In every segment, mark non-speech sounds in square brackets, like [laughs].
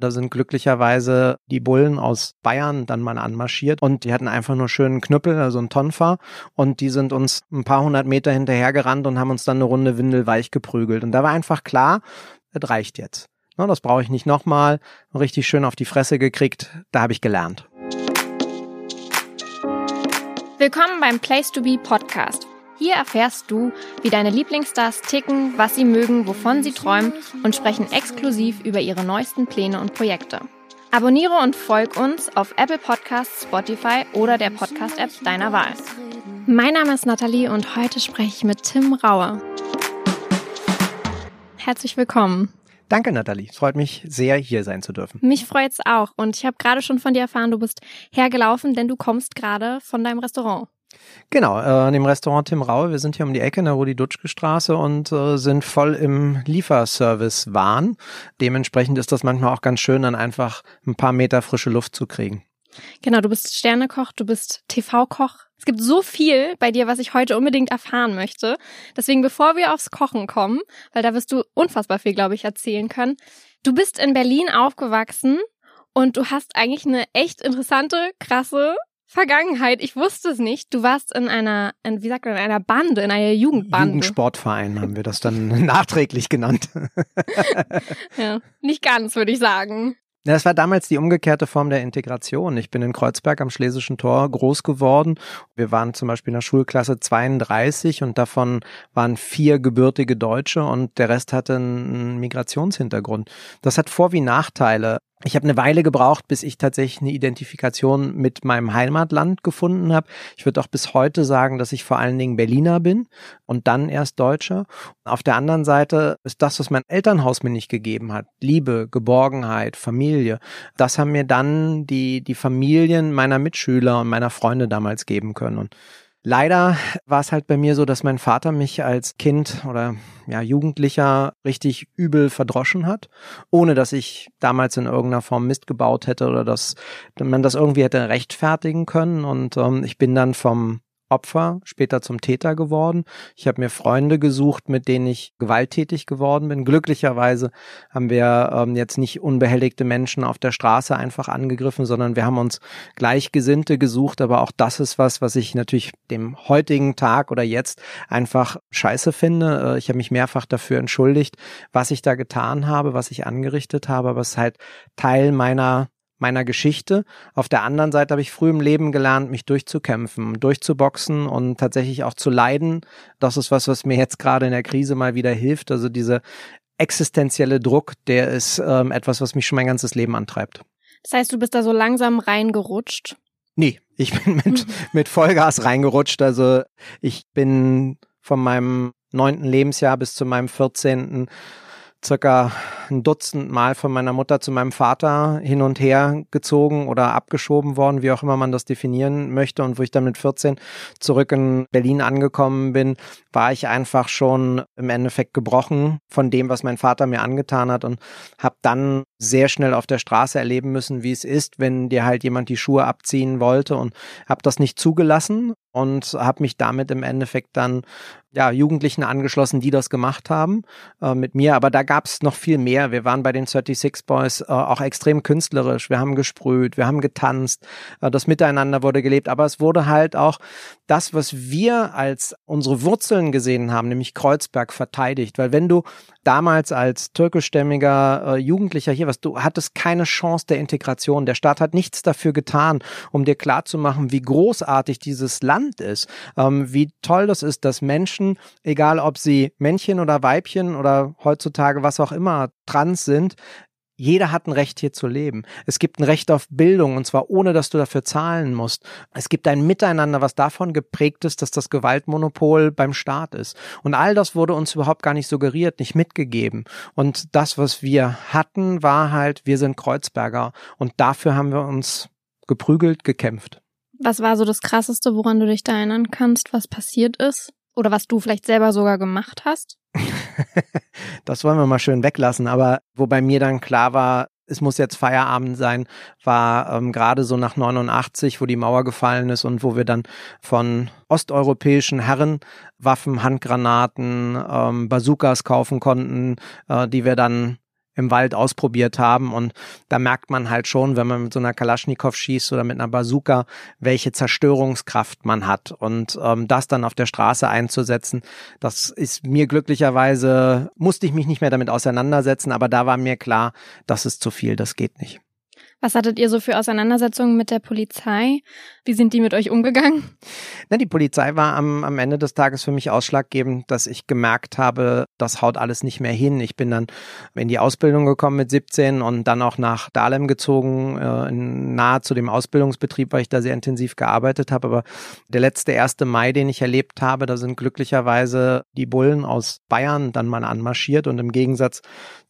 Da sind glücklicherweise die Bullen aus Bayern dann mal anmarschiert und die hatten einfach nur schönen Knüppel, also einen Tonfa und die sind uns ein paar hundert Meter hinterhergerannt und haben uns dann eine Runde windelweich geprügelt. Und da war einfach klar, es reicht jetzt. Das brauche ich nicht nochmal. Richtig schön auf die Fresse gekriegt. Da habe ich gelernt. Willkommen beim Place to Be Podcast. Hier erfährst du, wie deine Lieblingsstars ticken, was sie mögen, wovon sie träumen und sprechen exklusiv über ihre neuesten Pläne und Projekte. Abonniere und folg uns auf Apple Podcasts, Spotify oder der Podcast-App deiner Wahl. Mein Name ist Nathalie und heute spreche ich mit Tim Rauer. Herzlich willkommen. Danke, Nathalie. Es freut mich sehr, hier sein zu dürfen. Mich freut's auch. Und ich habe gerade schon von dir erfahren, du bist hergelaufen, denn du kommst gerade von deinem Restaurant. Genau, äh, in dem Restaurant Tim Raue. Wir sind hier um die Ecke in der Rudi-Dutschke-Straße und äh, sind voll im Lieferservice-Wahn. Dementsprechend ist das manchmal auch ganz schön, dann einfach ein paar Meter frische Luft zu kriegen. Genau, du bist Sternekoch, du bist TV-Koch. Es gibt so viel bei dir, was ich heute unbedingt erfahren möchte. Deswegen, bevor wir aufs Kochen kommen, weil da wirst du unfassbar viel, glaube ich, erzählen können. Du bist in Berlin aufgewachsen und du hast eigentlich eine echt interessante, krasse Vergangenheit. Ich wusste es nicht. Du warst in einer, in, wie sagt man, in einer Bande, in einer Jugendbande. Jugendsportverein haben wir das dann [laughs] nachträglich genannt. [laughs] ja, nicht ganz, würde ich sagen. Das war damals die umgekehrte Form der Integration. Ich bin in Kreuzberg am Schlesischen Tor groß geworden. Wir waren zum Beispiel in der Schulklasse 32 und davon waren vier gebürtige Deutsche und der Rest hatte einen Migrationshintergrund. Das hat Vor- wie Nachteile. Ich habe eine Weile gebraucht, bis ich tatsächlich eine Identifikation mit meinem Heimatland gefunden habe. Ich würde auch bis heute sagen, dass ich vor allen Dingen Berliner bin und dann erst Deutscher. Auf der anderen Seite ist das, was mein Elternhaus mir nicht gegeben hat, Liebe, Geborgenheit, Familie, das haben mir dann die, die Familien meiner Mitschüler und meiner Freunde damals geben können. Und Leider war es halt bei mir so, dass mein Vater mich als Kind oder ja, Jugendlicher richtig übel verdroschen hat, ohne dass ich damals in irgendeiner Form Mist gebaut hätte oder dass man das irgendwie hätte rechtfertigen können. Und ähm, ich bin dann vom Opfer, später zum Täter geworden. Ich habe mir Freunde gesucht, mit denen ich gewalttätig geworden bin. Glücklicherweise haben wir ähm, jetzt nicht unbehelligte Menschen auf der Straße einfach angegriffen, sondern wir haben uns Gleichgesinnte gesucht. Aber auch das ist was, was ich natürlich dem heutigen Tag oder jetzt einfach scheiße finde. Äh, ich habe mich mehrfach dafür entschuldigt, was ich da getan habe, was ich angerichtet habe. Aber es ist halt Teil meiner meiner Geschichte. Auf der anderen Seite habe ich früh im Leben gelernt, mich durchzukämpfen, durchzuboxen und tatsächlich auch zu leiden. Das ist was, was mir jetzt gerade in der Krise mal wieder hilft. Also diese existenzielle Druck, der ist ähm, etwas, was mich schon mein ganzes Leben antreibt. Das heißt, du bist da so langsam reingerutscht? Nee, ich bin mit, mit Vollgas reingerutscht. Also ich bin von meinem neunten Lebensjahr bis zu meinem vierzehnten circa ein Dutzend Mal von meiner Mutter zu meinem Vater hin und her gezogen oder abgeschoben worden, wie auch immer man das definieren möchte. Und wo ich dann mit 14 zurück in Berlin angekommen bin, war ich einfach schon im Endeffekt gebrochen von dem, was mein Vater mir angetan hat und habe dann sehr schnell auf der Straße erleben müssen, wie es ist, wenn dir halt jemand die Schuhe abziehen wollte und habe das nicht zugelassen und habe mich damit im Endeffekt dann ja Jugendlichen angeschlossen, die das gemacht haben äh, mit mir. Aber da gab es noch viel mehr. Wir waren bei den 36 Boys äh, auch extrem künstlerisch. Wir haben gesprüht, wir haben getanzt, äh, das Miteinander wurde gelebt. Aber es wurde halt auch das, was wir als unsere Wurzeln gesehen haben, nämlich Kreuzberg verteidigt. Weil wenn du damals als türkischstämmiger äh, Jugendlicher hier warst, du hattest keine Chance der Integration. Der Staat hat nichts dafür getan, um dir klarzumachen, wie großartig dieses Land ist, ähm, wie toll das ist, dass Menschen, egal ob sie Männchen oder Weibchen oder heutzutage was auch immer trans sind, jeder hat ein Recht hier zu leben. Es gibt ein Recht auf Bildung und zwar ohne, dass du dafür zahlen musst. Es gibt ein Miteinander, was davon geprägt ist, dass das Gewaltmonopol beim Staat ist. Und all das wurde uns überhaupt gar nicht suggeriert, nicht mitgegeben. Und das, was wir hatten, war halt, wir sind Kreuzberger und dafür haben wir uns geprügelt, gekämpft. Was war so das Krasseste, woran du dich da erinnern kannst, was passiert ist? Oder was du vielleicht selber sogar gemacht hast? [laughs] das wollen wir mal schön weglassen. Aber wo bei mir dann klar war, es muss jetzt Feierabend sein, war ähm, gerade so nach 89, wo die Mauer gefallen ist und wo wir dann von osteuropäischen Herren Waffen, Handgranaten, ähm, Bazookas kaufen konnten, äh, die wir dann im Wald ausprobiert haben. Und da merkt man halt schon, wenn man mit so einer Kalaschnikow schießt oder mit einer Bazooka, welche Zerstörungskraft man hat. Und ähm, das dann auf der Straße einzusetzen, das ist mir glücklicherweise, musste ich mich nicht mehr damit auseinandersetzen, aber da war mir klar, das ist zu viel, das geht nicht. Was hattet ihr so für Auseinandersetzungen mit der Polizei? Wie sind die mit euch umgegangen? Na, die Polizei war am, am Ende des Tages für mich ausschlaggebend, dass ich gemerkt habe, das haut alles nicht mehr hin. Ich bin dann in die Ausbildung gekommen mit 17 und dann auch nach Dahlem gezogen, äh, nahe zu dem Ausbildungsbetrieb, weil ich da sehr intensiv gearbeitet habe. Aber der letzte erste Mai, den ich erlebt habe, da sind glücklicherweise die Bullen aus Bayern dann mal anmarschiert und im Gegensatz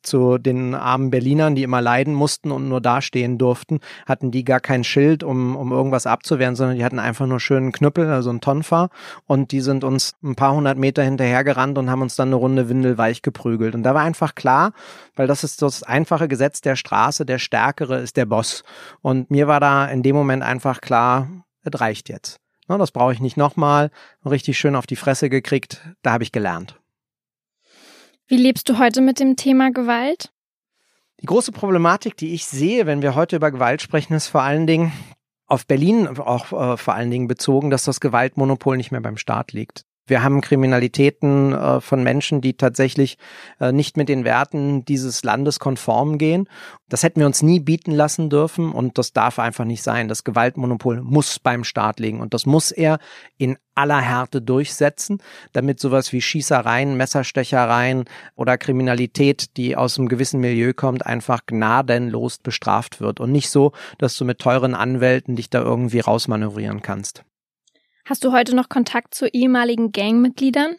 zu den armen Berlinern, die immer leiden mussten und nur dastehen durften, hatten die gar kein Schild, um, um irgendwas abzuwehren, sondern die hatten einfach nur schönen Knüppel, also einen Tonfa und die sind uns ein paar hundert Meter hinterhergerannt und haben uns dann eine Runde windelweich geprügelt. Und da war einfach klar, weil das ist das einfache Gesetz der Straße, der Stärkere ist der Boss. Und mir war da in dem Moment einfach klar, es reicht jetzt. Das brauche ich nicht nochmal. Richtig schön auf die Fresse gekriegt. Da habe ich gelernt. Wie lebst du heute mit dem Thema Gewalt? Die große Problematik, die ich sehe, wenn wir heute über Gewalt sprechen, ist vor allen Dingen auf Berlin auch äh, vor allen Dingen bezogen, dass das Gewaltmonopol nicht mehr beim Staat liegt. Wir haben Kriminalitäten äh, von Menschen, die tatsächlich äh, nicht mit den Werten dieses Landes konform gehen. Das hätten wir uns nie bieten lassen dürfen und das darf einfach nicht sein. Das Gewaltmonopol muss beim Staat liegen und das muss er in aller Härte durchsetzen, damit sowas wie Schießereien, Messerstechereien oder Kriminalität, die aus einem gewissen Milieu kommt, einfach gnadenlos bestraft wird und nicht so, dass du mit teuren Anwälten dich da irgendwie rausmanövrieren kannst. Hast du heute noch Kontakt zu ehemaligen Gangmitgliedern?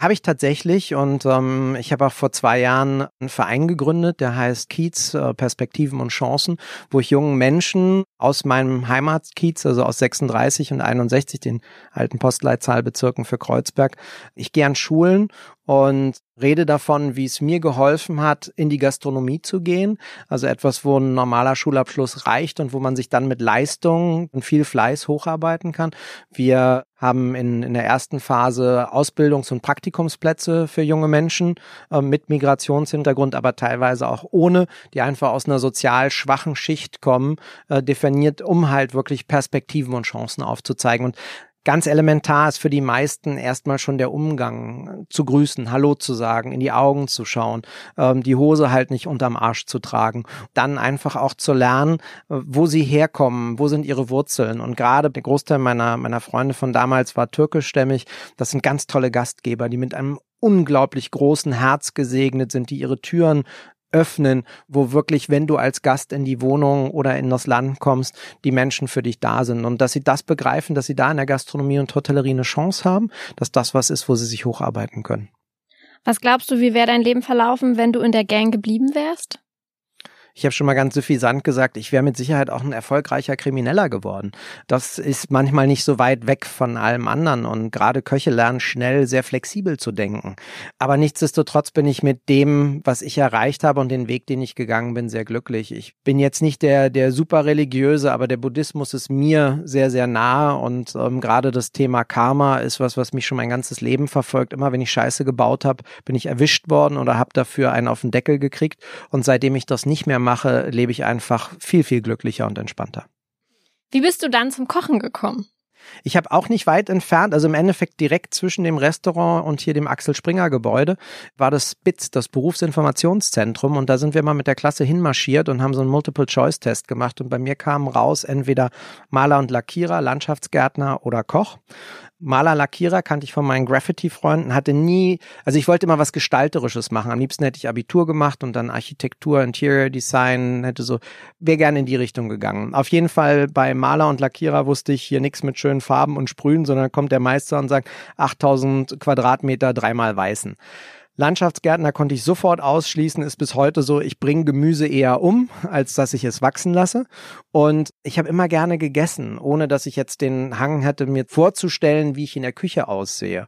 Habe ich tatsächlich und ähm, ich habe auch vor zwei Jahren einen Verein gegründet, der heißt Kiez äh, Perspektiven und Chancen, wo ich jungen Menschen aus meinem Heimatkiez, also aus 36 und 61, den alten Postleitzahlbezirken für Kreuzberg, ich gehe an Schulen und rede davon, wie es mir geholfen hat, in die Gastronomie zu gehen. Also etwas, wo ein normaler Schulabschluss reicht und wo man sich dann mit Leistung und viel Fleiß hocharbeiten kann. Wir haben in, in der ersten Phase Ausbildungs- und Praktikumsplätze für junge Menschen äh, mit Migrationshintergrund, aber teilweise auch ohne, die einfach aus einer sozial schwachen Schicht kommen, äh, definiert, um halt wirklich Perspektiven und Chancen aufzuzeigen. Und Ganz elementar ist für die meisten erstmal schon der Umgang, zu grüßen, Hallo zu sagen, in die Augen zu schauen, ähm, die Hose halt nicht unterm Arsch zu tragen. Dann einfach auch zu lernen, äh, wo sie herkommen, wo sind ihre Wurzeln. Und gerade der Großteil meiner, meiner Freunde von damals war türkischstämmig. Das sind ganz tolle Gastgeber, die mit einem unglaublich großen Herz gesegnet sind, die ihre Türen öffnen, wo wirklich, wenn du als Gast in die Wohnung oder in das Land kommst, die Menschen für dich da sind und dass sie das begreifen, dass sie da in der Gastronomie und Hotellerie eine Chance haben, dass das was ist, wo sie sich hocharbeiten können. Was glaubst du, wie wäre dein Leben verlaufen, wenn du in der Gang geblieben wärst? Ich habe schon mal ganz suffisant gesagt, ich wäre mit Sicherheit auch ein erfolgreicher Krimineller geworden. Das ist manchmal nicht so weit weg von allem anderen und gerade Köche lernen schnell sehr flexibel zu denken. Aber nichtsdestotrotz bin ich mit dem, was ich erreicht habe und den Weg, den ich gegangen bin, sehr glücklich. Ich bin jetzt nicht der, der super religiöse, aber der Buddhismus ist mir sehr, sehr nahe und ähm, gerade das Thema Karma ist was, was mich schon mein ganzes Leben verfolgt. Immer wenn ich Scheiße gebaut habe, bin ich erwischt worden oder habe dafür einen auf den Deckel gekriegt und seitdem ich das nicht mehr mache, lebe ich einfach viel, viel glücklicher und entspannter. Wie bist du dann zum Kochen gekommen? Ich habe auch nicht weit entfernt, also im Endeffekt direkt zwischen dem Restaurant und hier dem Axel Springer Gebäude, war das BITS, das Berufsinformationszentrum. Und da sind wir mal mit der Klasse hinmarschiert und haben so einen Multiple-Choice-Test gemacht. Und bei mir kamen raus entweder Maler und Lackierer, Landschaftsgärtner oder Koch. Maler, Lackierer kannte ich von meinen Graffiti-Freunden, hatte nie, also ich wollte immer was Gestalterisches machen. Am liebsten hätte ich Abitur gemacht und dann Architektur, Interior Design, hätte so, wäre gerne in die Richtung gegangen. Auf jeden Fall bei Maler und Lackierer wusste ich hier nichts mit schönen Farben und Sprühen, sondern kommt der Meister und sagt 8000 Quadratmeter, dreimal weißen. Landschaftsgärtner konnte ich sofort ausschließen, ist bis heute so, ich bringe Gemüse eher um, als dass ich es wachsen lasse. Und ich habe immer gerne gegessen, ohne dass ich jetzt den Hang hätte, mir vorzustellen, wie ich in der Küche aussehe.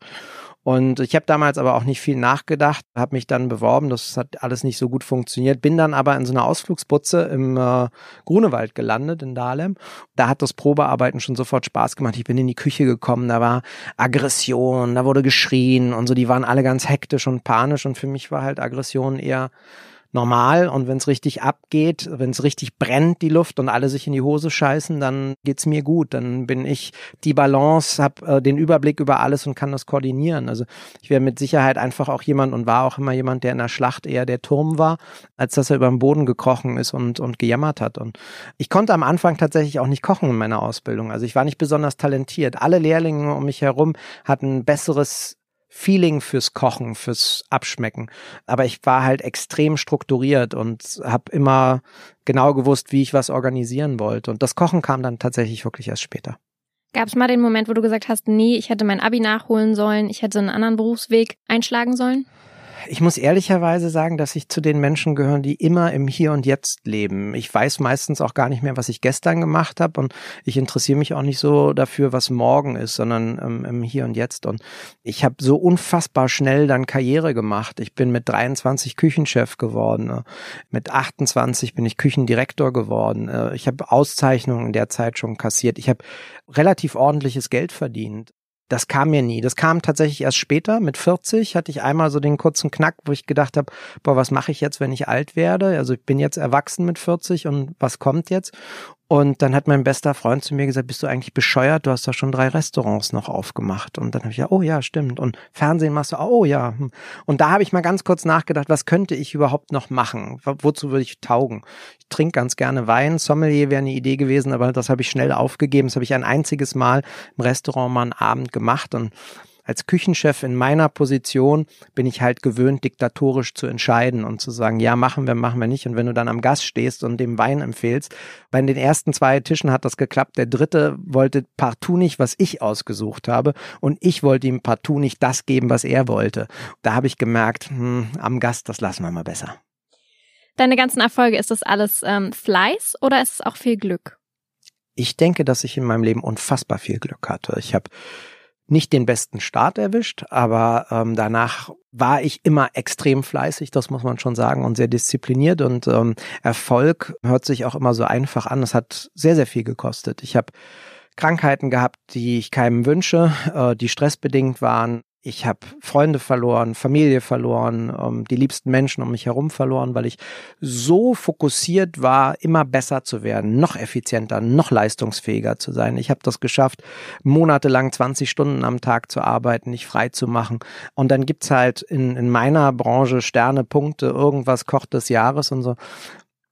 Und ich habe damals aber auch nicht viel nachgedacht, habe mich dann beworben, das hat alles nicht so gut funktioniert, bin dann aber in so einer Ausflugsputze im äh, Grunewald gelandet in Dahlem. Da hat das Probearbeiten schon sofort Spaß gemacht. Ich bin in die Küche gekommen, da war Aggression, da wurde geschrien und so, die waren alle ganz hektisch und panisch und für mich war halt Aggression eher normal und wenn es richtig abgeht, wenn es richtig brennt die Luft und alle sich in die Hose scheißen, dann geht's mir gut, dann bin ich die Balance, habe äh, den Überblick über alles und kann das koordinieren. Also ich wäre mit Sicherheit einfach auch jemand und war auch immer jemand, der in der Schlacht eher der Turm war, als dass er über den Boden gekrochen ist und und gejammert hat und ich konnte am Anfang tatsächlich auch nicht kochen in meiner Ausbildung. Also ich war nicht besonders talentiert. Alle Lehrlinge um mich herum hatten besseres Feeling fürs Kochen, fürs Abschmecken. Aber ich war halt extrem strukturiert und habe immer genau gewusst, wie ich was organisieren wollte. Und das Kochen kam dann tatsächlich wirklich erst später. Gab es mal den Moment, wo du gesagt hast, nee, ich hätte mein Abi nachholen sollen, ich hätte einen anderen Berufsweg einschlagen sollen? Ich muss ehrlicherweise sagen, dass ich zu den Menschen gehöre, die immer im Hier und Jetzt leben. Ich weiß meistens auch gar nicht mehr, was ich gestern gemacht habe und ich interessiere mich auch nicht so dafür, was morgen ist, sondern ähm, im Hier und Jetzt. Und ich habe so unfassbar schnell dann Karriere gemacht. Ich bin mit 23 Küchenchef geworden. Ne? Mit 28 bin ich Küchendirektor geworden. Äh, ich habe Auszeichnungen in der Zeit schon kassiert. Ich habe relativ ordentliches Geld verdient das kam mir nie. Das kam tatsächlich erst später. Mit 40 hatte ich einmal so den kurzen Knack, wo ich gedacht habe, boah, was mache ich jetzt, wenn ich alt werde? Also ich bin jetzt erwachsen mit 40 und was kommt jetzt? Und dann hat mein bester Freund zu mir gesagt, bist du eigentlich bescheuert? Du hast doch schon drei Restaurants noch aufgemacht. Und dann habe ich ja, oh ja, stimmt. Und Fernsehen machst du, oh ja. Und da habe ich mal ganz kurz nachgedacht, was könnte ich überhaupt noch machen? Wozu würde ich taugen? Ich trinke ganz gerne Wein. Sommelier wäre eine Idee gewesen, aber das habe ich schnell aufgegeben. Das habe ich ein einziges Mal im Restaurant mal einen Abend gemacht und als Küchenchef in meiner Position bin ich halt gewöhnt, diktatorisch zu entscheiden und zu sagen, ja, machen wir, machen wir nicht. Und wenn du dann am Gast stehst und dem Wein empfehlst, bei den ersten zwei Tischen hat das geklappt. Der dritte wollte partout nicht, was ich ausgesucht habe. Und ich wollte ihm partout nicht das geben, was er wollte. Da habe ich gemerkt, hm, am Gast, das lassen wir mal besser. Deine ganzen Erfolge, ist das alles ähm, Fleiß oder ist es auch viel Glück? Ich denke, dass ich in meinem Leben unfassbar viel Glück hatte. Ich habe nicht den besten Start erwischt, aber ähm, danach war ich immer extrem fleißig, das muss man schon sagen, und sehr diszipliniert. Und ähm, Erfolg hört sich auch immer so einfach an. Es hat sehr, sehr viel gekostet. Ich habe Krankheiten gehabt, die ich keinem wünsche, äh, die stressbedingt waren ich habe Freunde verloren, Familie verloren, ähm, die liebsten Menschen um mich herum verloren, weil ich so fokussiert war, immer besser zu werden, noch effizienter, noch leistungsfähiger zu sein. Ich habe das geschafft, monatelang 20 Stunden am Tag zu arbeiten, nicht frei zu machen. Und dann gibt's halt in, in meiner Branche Sterne, Punkte, irgendwas Koch des Jahres und so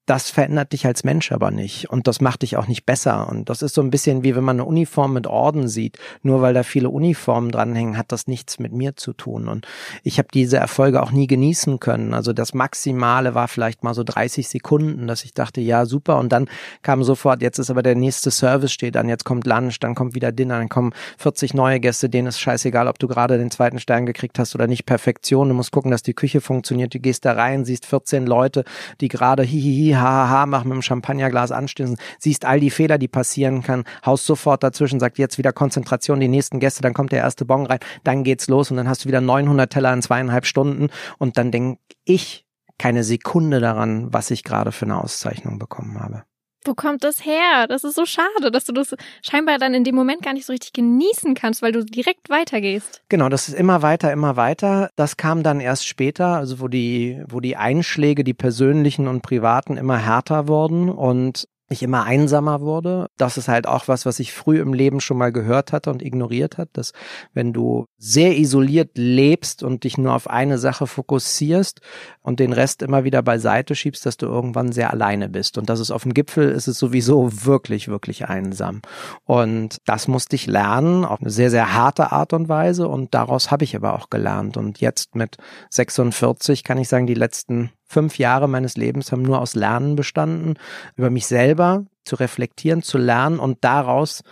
das verändert dich als Mensch aber nicht. Und das macht dich auch nicht besser. Und das ist so ein bisschen wie wenn man eine Uniform mit Orden sieht, nur weil da viele Uniformen dranhängen, hat das nichts mit mir zu tun. Und ich habe diese Erfolge auch nie genießen können, also das Maximale war vielleicht mal so 30 Sekunden, dass ich dachte, ja super. Und dann kam sofort, jetzt ist aber der nächste Service steht an, jetzt kommt Lunch, dann kommt wieder Dinner, dann kommen 40 neue Gäste, denen ist scheißegal, ob du gerade den zweiten Stern gekriegt hast oder nicht, Perfektion, du musst gucken, dass die Küche funktioniert, du gehst da rein, siehst 14 Leute, die gerade hihihi hahaha, mach mit dem Champagnerglas anstößen, siehst all die Fehler, die passieren kann, haust sofort dazwischen, sagt jetzt wieder Konzentration, die nächsten Gäste, dann kommt der erste Bon rein, dann geht's los und dann hast du wieder 900 Teller in zweieinhalb Stunden. Und dann denk ich keine Sekunde daran, was ich gerade für eine Auszeichnung bekommen habe. Wo kommt das her? Das ist so schade, dass du das scheinbar dann in dem Moment gar nicht so richtig genießen kannst, weil du direkt weitergehst. Genau, das ist immer weiter, immer weiter. Das kam dann erst später, also wo die, wo die Einschläge, die persönlichen und privaten immer härter wurden und ich immer einsamer wurde. Das ist halt auch was, was ich früh im Leben schon mal gehört hatte und ignoriert hat, dass wenn du sehr isoliert lebst und dich nur auf eine Sache fokussierst und den Rest immer wieder beiseite schiebst, dass du irgendwann sehr alleine bist. Und das ist auf dem Gipfel ist es sowieso wirklich, wirklich einsam. Und das musste ich lernen auf eine sehr, sehr harte Art und Weise. Und daraus habe ich aber auch gelernt. Und jetzt mit 46 kann ich sagen, die letzten fünf Jahre meines Lebens haben nur aus Lernen bestanden, über mich selber zu reflektieren, zu lernen und daraus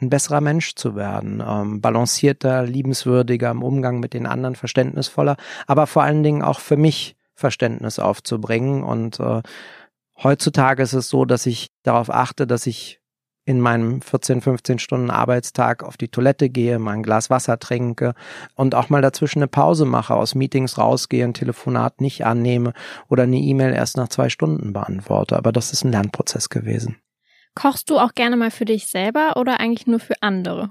ein besserer Mensch zu werden, ähm, balancierter, liebenswürdiger im Umgang mit den anderen, verständnisvoller, aber vor allen Dingen auch für mich Verständnis aufzubringen. Und äh, heutzutage ist es so, dass ich darauf achte, dass ich in meinem 14, 15 Stunden Arbeitstag auf die Toilette gehe, mal ein Glas Wasser trinke und auch mal dazwischen eine Pause mache, aus Meetings rausgehe, ein Telefonat nicht annehme oder eine E-Mail erst nach zwei Stunden beantworte. Aber das ist ein Lernprozess gewesen. Kochst du auch gerne mal für dich selber oder eigentlich nur für andere?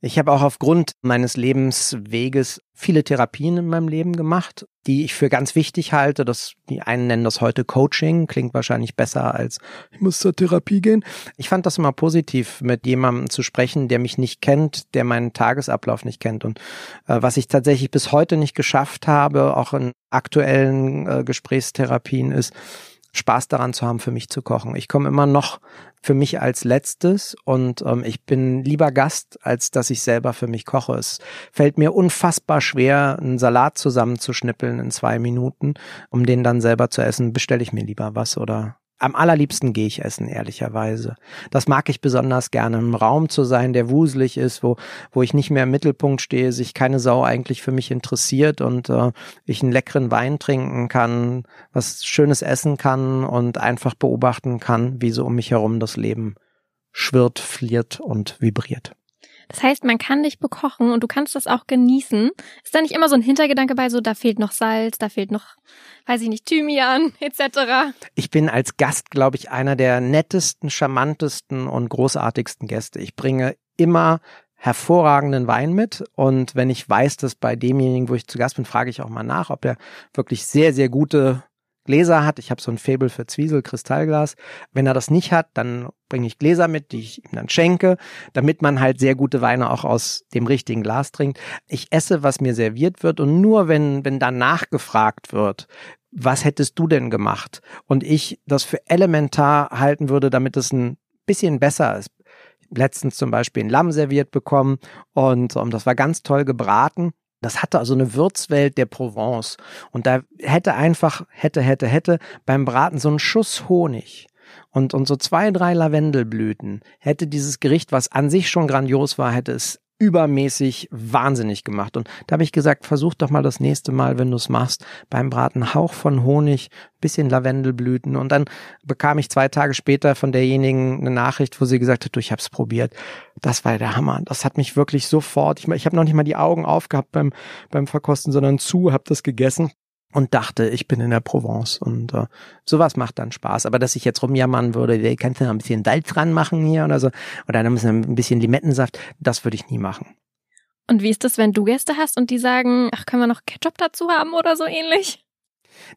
Ich habe auch aufgrund meines Lebensweges viele Therapien in meinem Leben gemacht, die ich für ganz wichtig halte. Das, die einen nennen das heute Coaching, klingt wahrscheinlich besser als ich muss zur Therapie gehen. Ich fand das immer positiv, mit jemandem zu sprechen, der mich nicht kennt, der meinen Tagesablauf nicht kennt. Und äh, was ich tatsächlich bis heute nicht geschafft habe, auch in aktuellen äh, Gesprächstherapien, ist, Spaß daran zu haben, für mich zu kochen. Ich komme immer noch für mich als letztes und ähm, ich bin lieber Gast, als dass ich selber für mich koche. Es fällt mir unfassbar schwer, einen Salat zusammenzuschnippeln in zwei Minuten, um den dann selber zu essen. Bestelle ich mir lieber was oder am allerliebsten gehe ich essen, ehrlicherweise. Das mag ich besonders gerne, im Raum zu sein, der wuselig ist, wo, wo ich nicht mehr im Mittelpunkt stehe, sich keine Sau eigentlich für mich interessiert und äh, ich einen leckeren Wein trinken kann, was Schönes essen kann und einfach beobachten kann, wie so um mich herum das Leben schwirrt, fliert und vibriert. Das heißt, man kann dich bekochen und du kannst das auch genießen. Ist da nicht immer so ein Hintergedanke bei, so da fehlt noch Salz, da fehlt noch, weiß ich nicht, Thymian [laughs] etc. Ich bin als Gast, glaube ich, einer der nettesten, charmantesten und großartigsten Gäste. Ich bringe immer hervorragenden Wein mit und wenn ich weiß, dass bei demjenigen, wo ich zu Gast bin, frage ich auch mal nach, ob er wirklich sehr, sehr gute Gläser hat. Ich habe so ein Faible für Zwiesel, Kristallglas. Wenn er das nicht hat, dann bringe ich Gläser mit, die ich ihm dann schenke, damit man halt sehr gute Weine auch aus dem richtigen Glas trinkt. Ich esse, was mir serviert wird und nur wenn, wenn danach gefragt wird, was hättest du denn gemacht? Und ich das für elementar halten würde, damit es ein bisschen besser ist. Letztens zum Beispiel ein Lamm serviert bekommen und um, das war ganz toll gebraten das hatte also eine Würzwelt der Provence. Und da hätte einfach, hätte, hätte, hätte beim Braten so ein Schuss Honig und, und so zwei, drei Lavendelblüten hätte dieses Gericht, was an sich schon grandios war, hätte es übermäßig wahnsinnig gemacht. Und da habe ich gesagt, versuch doch mal das nächste Mal, wenn du es machst, beim Braten Hauch von Honig, bisschen Lavendelblüten. Und dann bekam ich zwei Tage später von derjenigen eine Nachricht, wo sie gesagt hat, du, ich habe es probiert. Das war der Hammer. Das hat mich wirklich sofort, ich, ich habe noch nicht mal die Augen aufgehabt beim, beim Verkosten, sondern zu, habe das gegessen und dachte, ich bin in der Provence und äh, sowas macht dann Spaß. Aber dass ich jetzt rumjammern würde, kannst du noch ein bisschen Salz dran machen hier oder so, oder dann müssen wir ein bisschen Limettensaft, das würde ich nie machen. Und wie ist das, wenn du Gäste hast und die sagen, ach, können wir noch Ketchup dazu haben oder so ähnlich?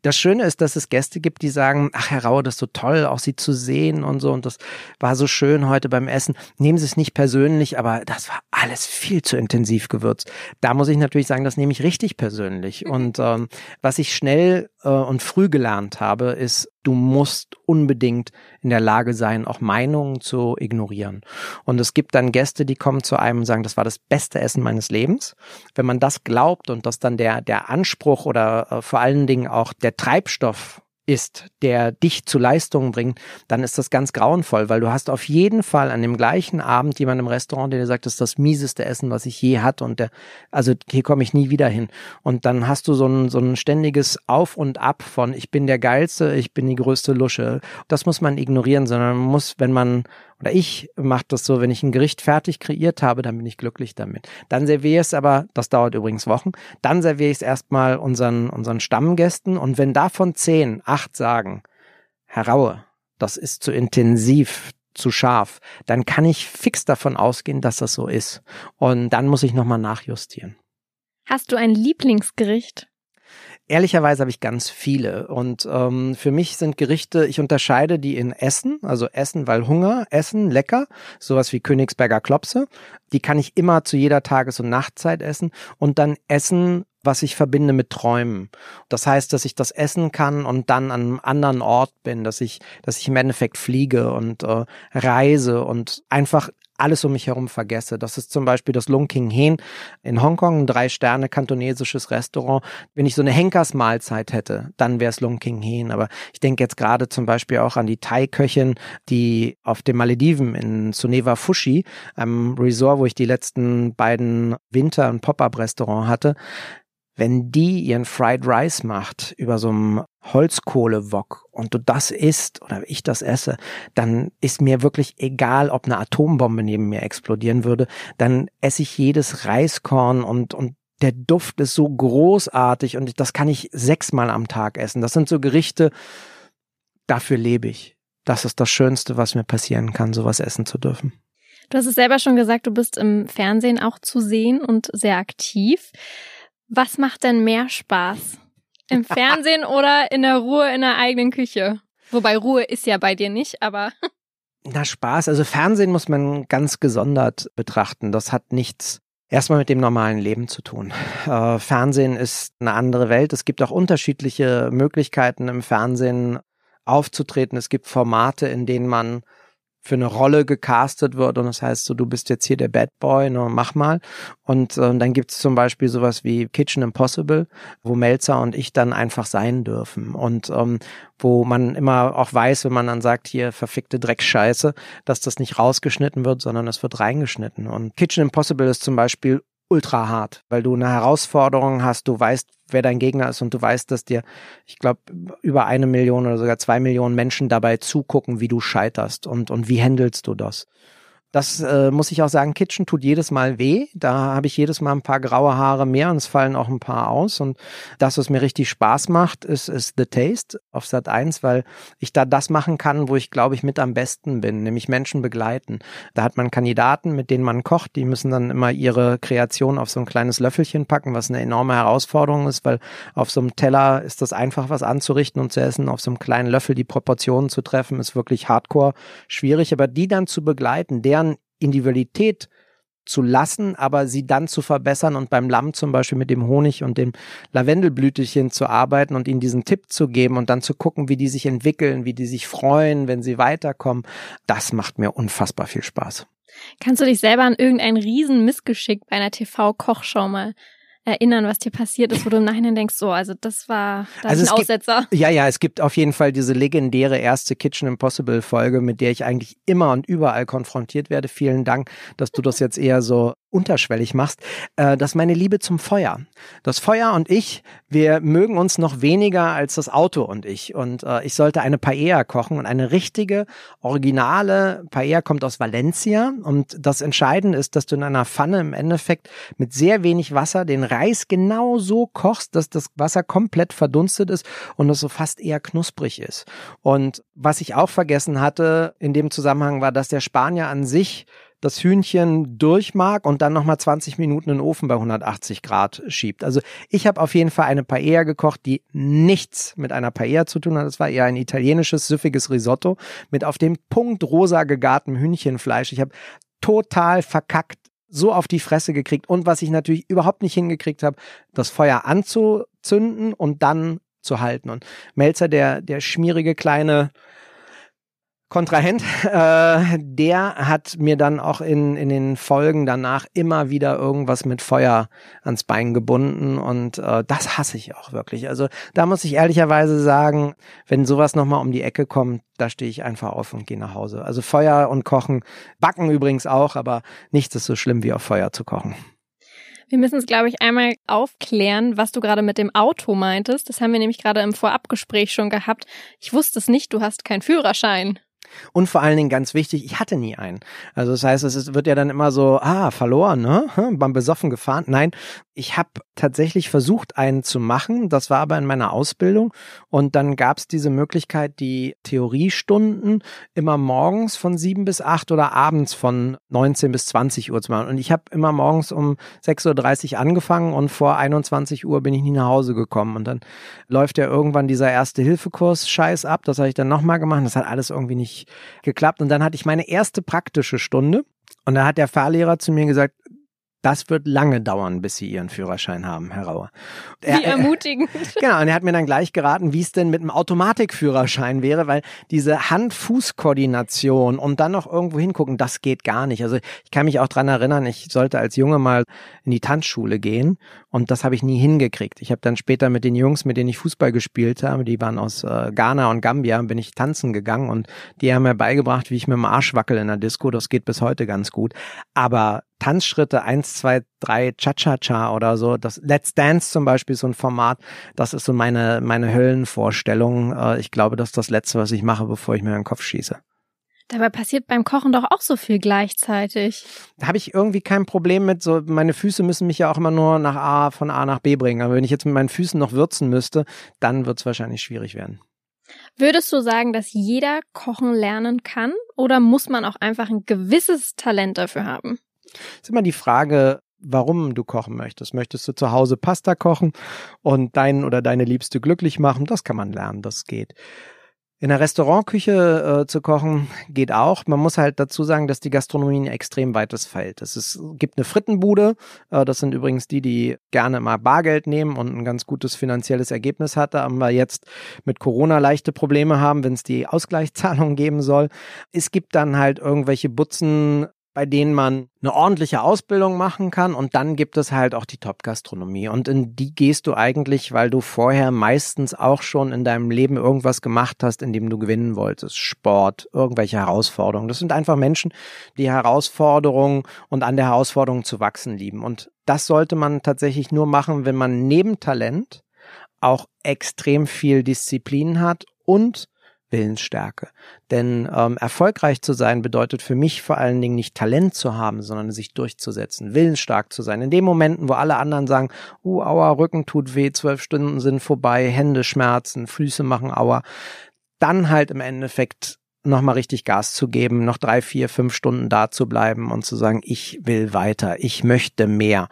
Das Schöne ist, dass es Gäste gibt, die sagen, ach Herr Rauer, das ist so toll, auch Sie zu sehen und so und das war so schön heute beim Essen. Nehmen Sie es nicht persönlich, aber das war alles viel zu intensiv gewürzt. Da muss ich natürlich sagen, das nehme ich richtig persönlich. Mhm. Und ähm, was ich schnell äh, und früh gelernt habe, ist, du musst unbedingt in der Lage sein, auch Meinungen zu ignorieren. Und es gibt dann Gäste, die kommen zu einem und sagen, das war das beste Essen meines Lebens. Wenn man das glaubt und das dann der, der Anspruch oder äh, vor allen Dingen auch der Treibstoff ist, der dich zu Leistungen bringt, dann ist das ganz grauenvoll, weil du hast auf jeden Fall an dem gleichen Abend jemand im Restaurant, der dir sagt, das ist das mieseste Essen, was ich je hatte und der, also hier komme ich nie wieder hin. Und dann hast du so ein, so ein ständiges Auf und Ab von ich bin der Geilste, ich bin die größte Lusche. Das muss man ignorieren, sondern man muss, wenn man oder ich mache das so, wenn ich ein Gericht fertig kreiert habe, dann bin ich glücklich damit. Dann serviere ich es aber, das dauert übrigens Wochen, dann serviere ich es erstmal unseren, unseren Stammgästen und wenn davon zehn, acht sagen, Herr Raue, das ist zu intensiv, zu scharf, dann kann ich fix davon ausgehen, dass das so ist. Und dann muss ich nochmal nachjustieren. Hast du ein Lieblingsgericht? Ehrlicherweise habe ich ganz viele. Und ähm, für mich sind Gerichte, ich unterscheide die in Essen, also Essen, weil Hunger, Essen, lecker, sowas wie Königsberger Klopse. Die kann ich immer zu jeder Tages- und Nachtzeit essen. Und dann Essen, was ich verbinde mit Träumen. Das heißt, dass ich das essen kann und dann an einem anderen Ort bin, dass ich, dass ich im Endeffekt fliege und äh, reise und einfach alles um mich herum vergesse. Das ist zum Beispiel das Lung King Hen in Hongkong, ein drei Sterne kantonesisches Restaurant. Wenn ich so eine Henkersmahlzeit hätte, dann wäre es Lung King Hen. Aber ich denke jetzt gerade zum Beispiel auch an die Thai-Köchin, die auf den Malediven in Suneva Fushi, einem Resort, wo ich die letzten beiden Winter ein Pop-up-Restaurant hatte, wenn die ihren Fried Rice macht über so einem Holzkohlewok und du das isst oder ich das esse, dann ist mir wirklich egal, ob eine Atombombe neben mir explodieren würde, dann esse ich jedes Reiskorn und, und der Duft ist so großartig und das kann ich sechsmal am Tag essen. Das sind so Gerichte, dafür lebe ich. Das ist das Schönste, was mir passieren kann, sowas essen zu dürfen. Du hast es selber schon gesagt, du bist im Fernsehen auch zu sehen und sehr aktiv. Was macht denn mehr Spaß? Im Fernsehen [laughs] oder in der Ruhe in der eigenen Küche? Wobei Ruhe ist ja bei dir nicht, aber. Na, Spaß. Also Fernsehen muss man ganz gesondert betrachten. Das hat nichts erstmal mit dem normalen Leben zu tun. Äh, Fernsehen ist eine andere Welt. Es gibt auch unterschiedliche Möglichkeiten im Fernsehen aufzutreten. Es gibt Formate, in denen man für eine Rolle gecastet wird und das heißt so, du bist jetzt hier der Bad Boy, ne, mach mal. Und äh, dann gibt's zum Beispiel sowas wie Kitchen Impossible, wo Melzer und ich dann einfach sein dürfen und ähm, wo man immer auch weiß, wenn man dann sagt, hier verfickte Dreckscheiße, dass das nicht rausgeschnitten wird, sondern es wird reingeschnitten. Und Kitchen Impossible ist zum Beispiel ultra hart, weil du eine Herausforderung hast, du weißt, wer dein Gegner ist und du weißt, dass dir, ich glaube, über eine Million oder sogar zwei Millionen Menschen dabei zugucken, wie du scheiterst und, und wie handelst du das. Das äh, muss ich auch sagen, Kitchen tut jedes Mal weh. Da habe ich jedes Mal ein paar graue Haare mehr und es fallen auch ein paar aus. Und das, was mir richtig Spaß macht, ist, ist The Taste auf Sat 1, weil ich da das machen kann, wo ich, glaube ich, mit am besten bin, nämlich Menschen begleiten. Da hat man Kandidaten, mit denen man kocht, die müssen dann immer ihre Kreation auf so ein kleines Löffelchen packen, was eine enorme Herausforderung ist, weil auf so einem Teller ist das einfach was anzurichten und zu essen. Auf so einem kleinen Löffel die Proportionen zu treffen, ist wirklich hardcore schwierig. Aber die dann zu begleiten, der deren Individualität zu lassen, aber sie dann zu verbessern und beim Lamm zum Beispiel mit dem Honig und dem Lavendelblütelchen zu arbeiten und ihnen diesen Tipp zu geben und dann zu gucken, wie die sich entwickeln, wie die sich freuen, wenn sie weiterkommen, das macht mir unfassbar viel Spaß. Kannst du dich selber an irgendein Riesenmissgeschick bei einer TV-Kochshow mal erinnern, was dir passiert ist, wo du im Nachhinein denkst, so, also das war das also ein Aussetzer. Gibt, ja, ja, es gibt auf jeden Fall diese legendäre erste Kitchen Impossible Folge, mit der ich eigentlich immer und überall konfrontiert werde. Vielen Dank, dass du das jetzt eher so unterschwellig machst, äh, das ist meine Liebe zum Feuer. Das Feuer und ich, wir mögen uns noch weniger als das Auto und ich. Und äh, ich sollte eine Paella kochen und eine richtige, originale Paella kommt aus Valencia. Und das Entscheidende ist, dass du in einer Pfanne im Endeffekt mit sehr wenig Wasser den Reis genau so kochst, dass das Wasser komplett verdunstet ist und es so fast eher knusprig ist. Und was ich auch vergessen hatte in dem Zusammenhang war, dass der Spanier an sich das Hühnchen durch mag und dann nochmal 20 Minuten in den Ofen bei 180 Grad schiebt. Also ich habe auf jeden Fall eine Paella gekocht, die nichts mit einer Paella zu tun hat. Es war eher ein italienisches, süffiges Risotto mit auf dem Punkt rosa gegartem Hühnchenfleisch. Ich habe total verkackt so auf die Fresse gekriegt und was ich natürlich überhaupt nicht hingekriegt habe, das Feuer anzuzünden und dann zu halten. Und Melzer, der, der schmierige kleine Kontrahent, [laughs] äh, der hat mir dann auch in, in den Folgen danach immer wieder irgendwas mit Feuer ans Bein gebunden und äh, das hasse ich auch wirklich. Also da muss ich ehrlicherweise sagen, wenn sowas nochmal um die Ecke kommt, da stehe ich einfach auf und gehe nach Hause. Also Feuer und Kochen, Backen übrigens auch, aber nichts ist so schlimm wie auf Feuer zu kochen. Wir müssen es, glaube ich, einmal aufklären, was du gerade mit dem Auto meintest. Das haben wir nämlich gerade im Vorabgespräch schon gehabt. Ich wusste es nicht, du hast keinen Führerschein. Und vor allen Dingen ganz wichtig, ich hatte nie einen. Also das heißt, es wird ja dann immer so, ah, verloren, ne? Hm, beim Besoffen gefahren. Nein, ich habe tatsächlich versucht, einen zu machen. Das war aber in meiner Ausbildung. Und dann gab es diese Möglichkeit, die Theoriestunden immer morgens von sieben bis acht oder abends von 19 bis 20 Uhr zu machen. Und ich habe immer morgens um 6.30 Uhr angefangen und vor 21 Uhr bin ich nie nach Hause gekommen. Und dann läuft ja irgendwann dieser erste Hilfekurs Scheiß ab. Das habe ich dann nochmal gemacht. Das hat alles irgendwie nicht geklappt. Und dann hatte ich meine erste praktische Stunde. Und da hat der Fahrlehrer zu mir gesagt, das wird lange dauern, bis Sie Ihren Führerschein haben, Herr Rauer. Er, wie ermutigend. [laughs] genau, und er hat mir dann gleich geraten, wie es denn mit einem Automatikführerschein wäre, weil diese Hand-Fuß-Koordination und dann noch irgendwo hingucken, das geht gar nicht. Also ich kann mich auch dran erinnern, ich sollte als Junge mal in die Tanzschule gehen und das habe ich nie hingekriegt. Ich habe dann später mit den Jungs, mit denen ich Fußball gespielt habe, die waren aus äh, Ghana und Gambia, bin ich tanzen gegangen und die haben mir beigebracht, wie ich mit dem Arsch wackel in der Disco. Das geht bis heute ganz gut. Aber Tanzschritte, eins, zwei, drei, Cha-Cha-Cha oder so. Das Let's Dance zum Beispiel, so ein Format, das ist so meine, meine Höllenvorstellung. Äh, ich glaube, das ist das Letzte, was ich mache, bevor ich mir den Kopf schieße. Dabei passiert beim Kochen doch auch so viel gleichzeitig. Da habe ich irgendwie kein Problem mit. So, meine Füße müssen mich ja auch immer nur nach A, von A nach B bringen. Aber wenn ich jetzt mit meinen Füßen noch würzen müsste, dann wird es wahrscheinlich schwierig werden. Würdest du sagen, dass jeder kochen lernen kann oder muss man auch einfach ein gewisses Talent dafür haben? Ist immer die Frage, warum du kochen möchtest. Möchtest du zu Hause Pasta kochen und deinen oder deine Liebste glücklich machen? Das kann man lernen, das geht. In der Restaurantküche äh, zu kochen geht auch. Man muss halt dazu sagen, dass die Gastronomie ein extrem weites Feld ist. Es gibt eine Frittenbude. Äh, das sind übrigens die, die gerne mal Bargeld nehmen und ein ganz gutes finanzielles Ergebnis hatte, aber jetzt mit Corona leichte Probleme haben, wenn es die Ausgleichszahlung geben soll. Es gibt dann halt irgendwelche Butzen bei denen man eine ordentliche Ausbildung machen kann und dann gibt es halt auch die Top-Gastronomie und in die gehst du eigentlich, weil du vorher meistens auch schon in deinem Leben irgendwas gemacht hast, in dem du gewinnen wolltest. Sport, irgendwelche Herausforderungen. Das sind einfach Menschen, die Herausforderungen und an der Herausforderung zu wachsen lieben und das sollte man tatsächlich nur machen, wenn man neben Talent auch extrem viel Disziplin hat und Willensstärke. Denn ähm, erfolgreich zu sein bedeutet für mich vor allen Dingen nicht Talent zu haben, sondern sich durchzusetzen, willensstark zu sein. In den Momenten, wo alle anderen sagen, uh, aua, Rücken tut weh, zwölf Stunden sind vorbei, Hände schmerzen, Füße machen aua, dann halt im Endeffekt nochmal richtig Gas zu geben, noch drei, vier, fünf Stunden da zu bleiben und zu sagen, ich will weiter, ich möchte mehr.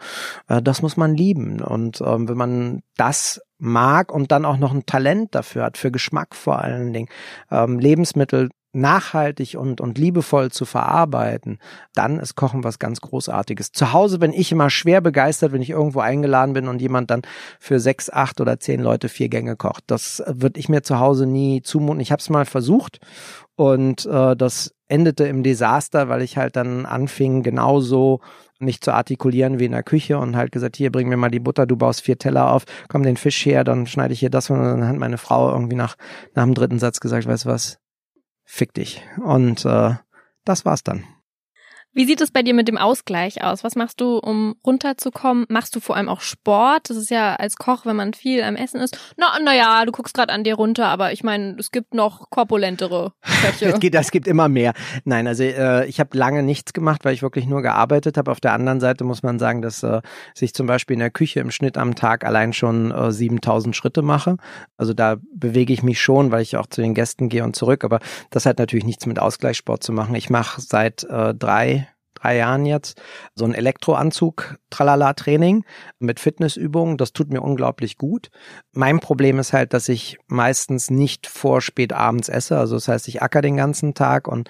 Äh, das muss man lieben. Und ähm, wenn man das mag und dann auch noch ein Talent dafür hat, für Geschmack vor allen Dingen, ähm, Lebensmittel nachhaltig und, und liebevoll zu verarbeiten, dann ist Kochen was ganz Großartiges. Zu Hause bin ich immer schwer begeistert, wenn ich irgendwo eingeladen bin und jemand dann für sechs, acht oder zehn Leute vier Gänge kocht. Das würde ich mir zu Hause nie zumuten. Ich habe es mal versucht und äh, das endete im Desaster, weil ich halt dann anfing, genauso nicht zu artikulieren wie in der Küche und halt gesagt, hier, bring mir mal die Butter, du baust vier Teller auf, komm den Fisch her, dann schneide ich hier das und dann hat meine Frau irgendwie nach, nach dem dritten Satz gesagt, weißt was, fick dich. Und äh, das war's dann. Wie sieht es bei dir mit dem Ausgleich aus? Was machst du, um runterzukommen? Machst du vor allem auch Sport? Das ist ja als Koch, wenn man viel am Essen ist. Na, na ja, du guckst gerade an dir runter, aber ich meine, es gibt noch korpulentere Köche. [laughs] es, gibt, es gibt immer mehr. Nein, also äh, ich habe lange nichts gemacht, weil ich wirklich nur gearbeitet habe. Auf der anderen Seite muss man sagen, dass äh, ich zum Beispiel in der Küche im Schnitt am Tag allein schon äh, 7000 Schritte mache. Also da bewege ich mich schon, weil ich auch zu den Gästen gehe und zurück. Aber das hat natürlich nichts mit Ausgleichssport zu machen. Ich mache seit äh, drei drei Jahren jetzt so ein Elektroanzug Tralala Training mit Fitnessübungen. Das tut mir unglaublich gut. Mein Problem ist halt, dass ich meistens nicht vor spät abends esse. Also das heißt, ich acker den ganzen Tag und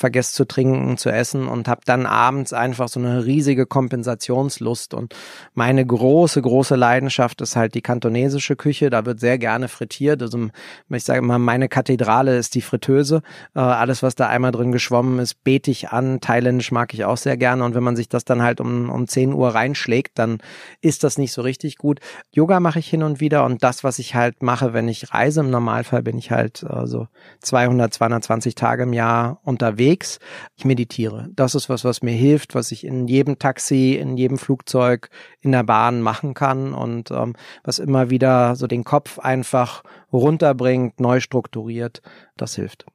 vergesse zu trinken, zu essen und habe dann abends einfach so eine riesige Kompensationslust. Und meine große, große Leidenschaft ist halt die kantonesische Küche. Da wird sehr gerne frittiert. Also ich sage immer, meine Kathedrale ist die Fritteuse. Äh, alles, was da einmal drin geschwommen ist, bete ich an. Thailändisch mag ich auch sehr gerne. Und wenn man sich das dann halt um, um 10 Uhr reinschlägt, dann ist das nicht so richtig gut. Yoga mache ich hin und wieder und das, was ich halt mache, wenn ich reise, im Normalfall bin ich halt äh, so 200, 220 Tage im Jahr unterwegs unterwegs. Ich meditiere. Das ist was, was mir hilft, was ich in jedem Taxi, in jedem Flugzeug, in der Bahn machen kann und ähm, was immer wieder so den Kopf einfach runterbringt, neu strukturiert. Das hilft.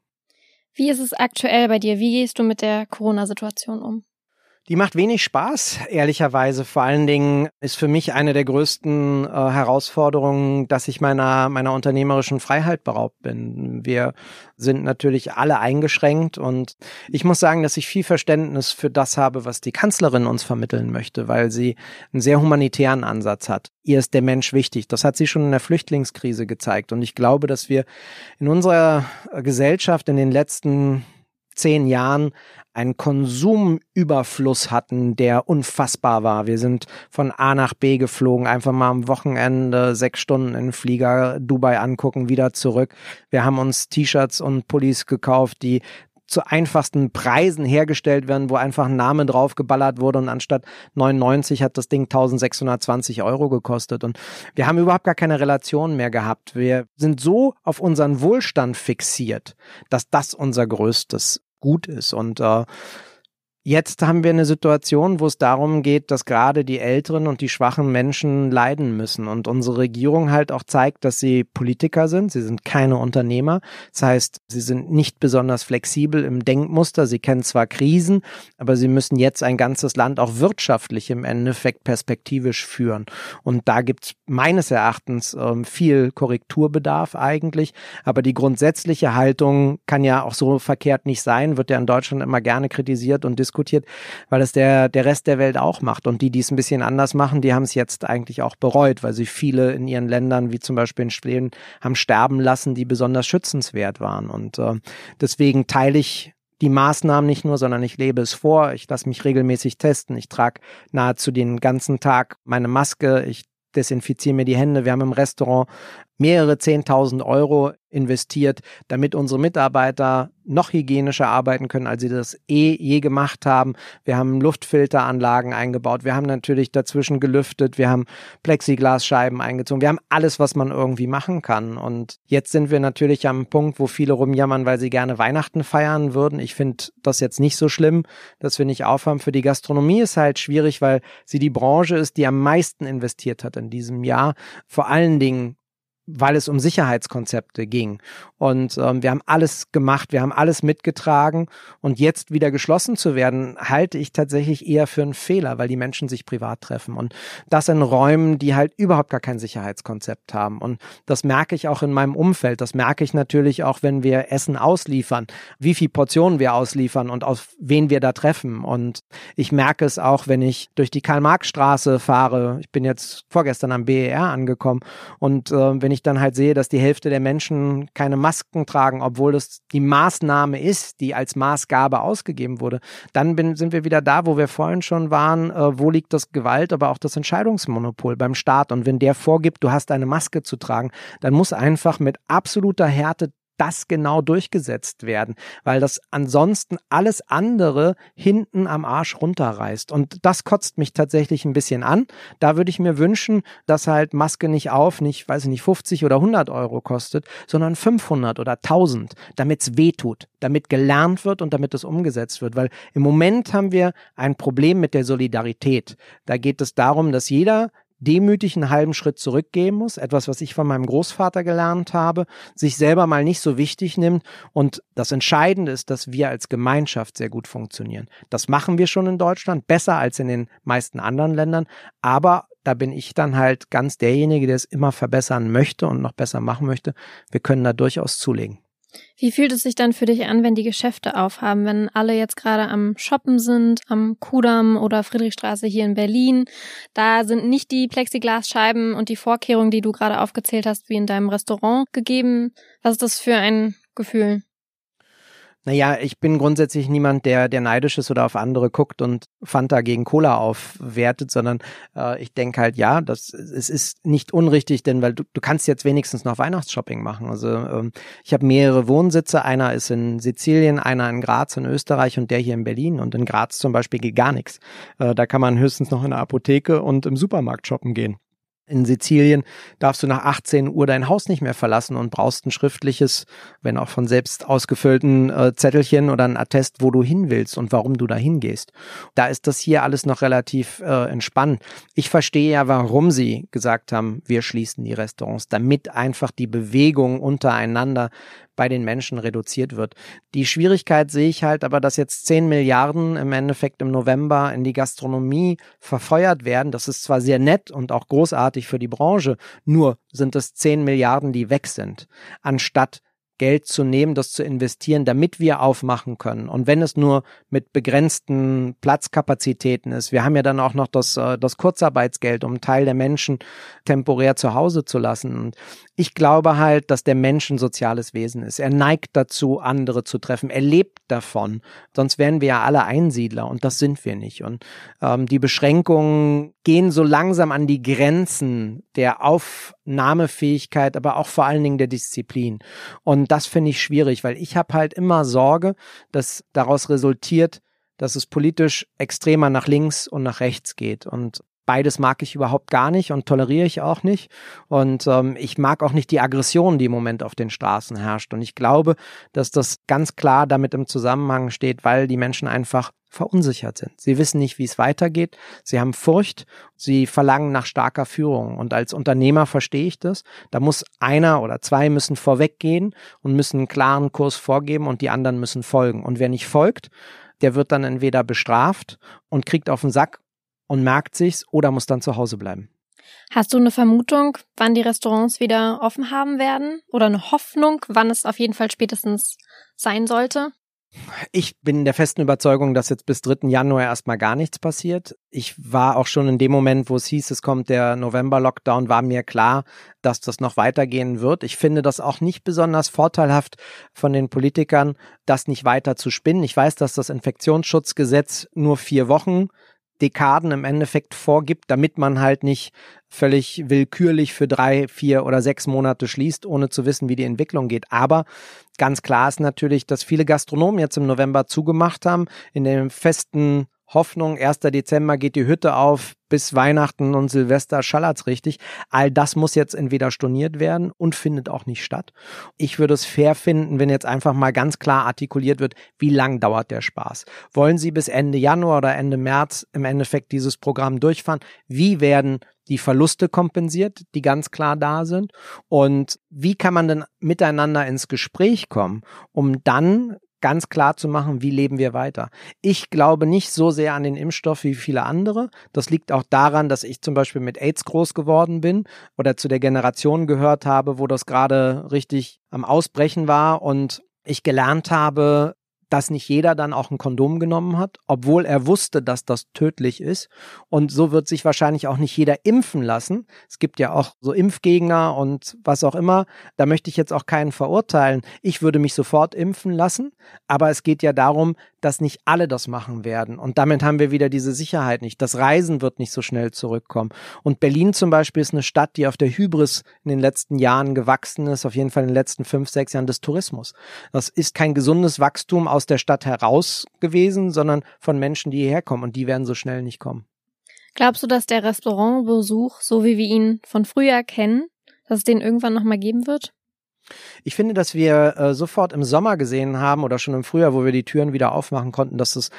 Wie ist es aktuell bei dir? Wie gehst du mit der Corona-Situation um? Die macht wenig Spaß, ehrlicherweise. Vor allen Dingen ist für mich eine der größten äh, Herausforderungen, dass ich meiner, meiner unternehmerischen Freiheit beraubt bin. Wir sind natürlich alle eingeschränkt und ich muss sagen, dass ich viel Verständnis für das habe, was die Kanzlerin uns vermitteln möchte, weil sie einen sehr humanitären Ansatz hat. Ihr ist der Mensch wichtig. Das hat sie schon in der Flüchtlingskrise gezeigt. Und ich glaube, dass wir in unserer Gesellschaft in den letzten zehn Jahren einen Konsumüberfluss hatten, der unfassbar war. Wir sind von A nach B geflogen, einfach mal am Wochenende sechs Stunden in Flieger Dubai angucken, wieder zurück. Wir haben uns T-Shirts und Pullis gekauft, die zu einfachsten Preisen hergestellt werden, wo einfach ein Name draufgeballert wurde und anstatt 99 hat das Ding 1620 Euro gekostet und wir haben überhaupt gar keine Relation mehr gehabt. Wir sind so auf unseren Wohlstand fixiert, dass das unser größtes gut ist. Und äh, Jetzt haben wir eine Situation, wo es darum geht, dass gerade die älteren und die schwachen Menschen leiden müssen. Und unsere Regierung halt auch zeigt, dass sie Politiker sind. Sie sind keine Unternehmer. Das heißt, sie sind nicht besonders flexibel im Denkmuster. Sie kennen zwar Krisen, aber sie müssen jetzt ein ganzes Land auch wirtschaftlich im Endeffekt perspektivisch führen. Und da gibt es meines Erachtens äh, viel Korrekturbedarf eigentlich. Aber die grundsätzliche Haltung kann ja auch so verkehrt nicht sein, wird ja in Deutschland immer gerne kritisiert und diskutiert diskutiert, weil es der, der Rest der Welt auch macht. Und die, die es ein bisschen anders machen, die haben es jetzt eigentlich auch bereut, weil sie viele in ihren Ländern, wie zum Beispiel in Schweden, haben sterben lassen, die besonders schützenswert waren. Und äh, deswegen teile ich die Maßnahmen nicht nur, sondern ich lebe es vor. Ich lasse mich regelmäßig testen. Ich trage nahezu den ganzen Tag meine Maske. Ich desinfiziere mir die Hände. Wir haben im Restaurant mehrere Zehntausend Euro investiert, damit unsere Mitarbeiter noch hygienischer arbeiten können, als sie das eh je gemacht haben. Wir haben Luftfilteranlagen eingebaut. Wir haben natürlich dazwischen gelüftet. Wir haben Plexiglasscheiben eingezogen. Wir haben alles, was man irgendwie machen kann. Und jetzt sind wir natürlich am Punkt, wo viele rumjammern, weil sie gerne Weihnachten feiern würden. Ich finde das jetzt nicht so schlimm, dass wir nicht aufhaben. Für die Gastronomie ist halt schwierig, weil sie die Branche ist, die am meisten investiert hat in diesem Jahr. Vor allen Dingen weil es um Sicherheitskonzepte ging. Und ähm, wir haben alles gemacht, wir haben alles mitgetragen. Und jetzt wieder geschlossen zu werden, halte ich tatsächlich eher für einen Fehler, weil die Menschen sich privat treffen. Und das in Räumen, die halt überhaupt gar kein Sicherheitskonzept haben. Und das merke ich auch in meinem Umfeld. Das merke ich natürlich auch, wenn wir Essen ausliefern, wie viel Portionen wir ausliefern und auf wen wir da treffen. Und ich merke es auch, wenn ich durch die Karl-Marx-Straße fahre. Ich bin jetzt vorgestern am BER angekommen. Und äh, wenn ich dann halt sehe, dass die Hälfte der Menschen keine Masken tragen, obwohl das die Maßnahme ist, die als Maßgabe ausgegeben wurde, dann bin, sind wir wieder da, wo wir vorhin schon waren, äh, wo liegt das Gewalt, aber auch das Entscheidungsmonopol beim Staat. Und wenn der vorgibt, du hast eine Maske zu tragen, dann muss einfach mit absoluter Härte das genau durchgesetzt werden, weil das ansonsten alles andere hinten am Arsch runterreißt. Und das kotzt mich tatsächlich ein bisschen an. Da würde ich mir wünschen, dass halt Maske nicht auf, nicht, weiß ich nicht, 50 oder 100 Euro kostet, sondern 500 oder 1000, damit es weh tut, damit gelernt wird und damit es umgesetzt wird. Weil im Moment haben wir ein Problem mit der Solidarität. Da geht es darum, dass jeder demütig einen halben Schritt zurückgehen muss, etwas, was ich von meinem Großvater gelernt habe, sich selber mal nicht so wichtig nimmt und das Entscheidende ist, dass wir als Gemeinschaft sehr gut funktionieren. Das machen wir schon in Deutschland, besser als in den meisten anderen Ländern, aber da bin ich dann halt ganz derjenige, der es immer verbessern möchte und noch besser machen möchte. Wir können da durchaus zulegen. Wie fühlt es sich dann für dich an, wenn die Geschäfte aufhaben, wenn alle jetzt gerade am Shoppen sind, am Kudamm oder Friedrichstraße hier in Berlin? Da sind nicht die Plexiglasscheiben und die Vorkehrungen, die du gerade aufgezählt hast, wie in deinem Restaurant gegeben. Was ist das für ein Gefühl? Naja, ich bin grundsätzlich niemand, der, der neidisch ist oder auf andere guckt und Fanta gegen Cola aufwertet, sondern äh, ich denke halt, ja, das, es ist nicht unrichtig, denn weil du, du kannst jetzt wenigstens noch Weihnachtsshopping machen. Also ähm, ich habe mehrere Wohnsitze, einer ist in Sizilien, einer in Graz in Österreich und der hier in Berlin. Und in Graz zum Beispiel geht gar nichts. Äh, da kann man höchstens noch in der Apotheke und im Supermarkt shoppen gehen. In Sizilien darfst du nach 18 Uhr dein Haus nicht mehr verlassen und brauchst ein schriftliches, wenn auch von selbst ausgefüllten äh, Zettelchen oder ein Attest, wo du hin willst und warum du da hingehst. Da ist das hier alles noch relativ äh, entspannt. Ich verstehe ja, warum sie gesagt haben, wir schließen die Restaurants, damit einfach die Bewegung untereinander bei den Menschen reduziert wird. Die Schwierigkeit sehe ich halt aber, dass jetzt 10 Milliarden im Endeffekt im November in die Gastronomie verfeuert werden. Das ist zwar sehr nett und auch großartig für die Branche, nur sind es 10 Milliarden, die weg sind, anstatt Geld zu nehmen, das zu investieren, damit wir aufmachen können. Und wenn es nur mit begrenzten Platzkapazitäten ist, wir haben ja dann auch noch das, äh, das Kurzarbeitsgeld, um einen Teil der Menschen temporär zu Hause zu lassen. Und ich glaube halt, dass der Mensch ein soziales Wesen ist. Er neigt dazu, andere zu treffen. Er lebt davon. Sonst wären wir ja alle Einsiedler und das sind wir nicht. Und ähm, die Beschränkungen gehen so langsam an die Grenzen der Aufnahmefähigkeit, aber auch vor allen Dingen der Disziplin. Und das finde ich schwierig, weil ich habe halt immer Sorge, dass daraus resultiert, dass es politisch extremer nach links und nach rechts geht. Und Beides mag ich überhaupt gar nicht und toleriere ich auch nicht. Und ähm, ich mag auch nicht die Aggression, die im Moment auf den Straßen herrscht. Und ich glaube, dass das ganz klar damit im Zusammenhang steht, weil die Menschen einfach verunsichert sind. Sie wissen nicht, wie es weitergeht. Sie haben Furcht. Sie verlangen nach starker Führung. Und als Unternehmer verstehe ich das. Da muss einer oder zwei müssen vorweggehen und müssen einen klaren Kurs vorgeben und die anderen müssen folgen. Und wer nicht folgt, der wird dann entweder bestraft und kriegt auf den Sack und merkt sich's oder muss dann zu Hause bleiben. Hast du eine Vermutung, wann die Restaurants wieder offen haben werden? Oder eine Hoffnung, wann es auf jeden Fall spätestens sein sollte? Ich bin der festen Überzeugung, dass jetzt bis 3. Januar erstmal gar nichts passiert. Ich war auch schon in dem Moment, wo es hieß, es kommt der November-Lockdown, war mir klar, dass das noch weitergehen wird. Ich finde das auch nicht besonders vorteilhaft von den Politikern, das nicht weiter zu spinnen. Ich weiß, dass das Infektionsschutzgesetz nur vier Wochen Dekaden im Endeffekt vorgibt, damit man halt nicht völlig willkürlich für drei, vier oder sechs Monate schließt, ohne zu wissen, wie die Entwicklung geht. Aber ganz klar ist natürlich, dass viele Gastronomen jetzt im November zugemacht haben, in dem festen Hoffnung, 1. Dezember geht die Hütte auf, bis Weihnachten und Silvester schallert's richtig. All das muss jetzt entweder storniert werden und findet auch nicht statt. Ich würde es fair finden, wenn jetzt einfach mal ganz klar artikuliert wird, wie lang dauert der Spaß. Wollen Sie bis Ende Januar oder Ende März im Endeffekt dieses Programm durchfahren? Wie werden die Verluste kompensiert, die ganz klar da sind? Und wie kann man denn miteinander ins Gespräch kommen, um dann ganz klar zu machen, wie leben wir weiter. Ich glaube nicht so sehr an den Impfstoff wie viele andere. Das liegt auch daran, dass ich zum Beispiel mit AIDS groß geworden bin oder zu der Generation gehört habe, wo das gerade richtig am Ausbrechen war und ich gelernt habe, dass nicht jeder dann auch ein Kondom genommen hat, obwohl er wusste, dass das tödlich ist. Und so wird sich wahrscheinlich auch nicht jeder impfen lassen. Es gibt ja auch so Impfgegner und was auch immer. Da möchte ich jetzt auch keinen verurteilen. Ich würde mich sofort impfen lassen. Aber es geht ja darum, dass nicht alle das machen werden. Und damit haben wir wieder diese Sicherheit nicht. Das Reisen wird nicht so schnell zurückkommen. Und Berlin zum Beispiel ist eine Stadt, die auf der Hybris in den letzten Jahren gewachsen ist, auf jeden Fall in den letzten fünf, sechs Jahren des Tourismus. Das ist kein gesundes Wachstum aus der Stadt heraus gewesen, sondern von Menschen, die hierher kommen. Und die werden so schnell nicht kommen. Glaubst du, dass der Restaurantbesuch, so wie wir ihn von früher kennen, dass es den irgendwann nochmal geben wird? Ich finde, dass wir äh, sofort im Sommer gesehen haben oder schon im Frühjahr, wo wir die Türen wieder aufmachen konnten, dass es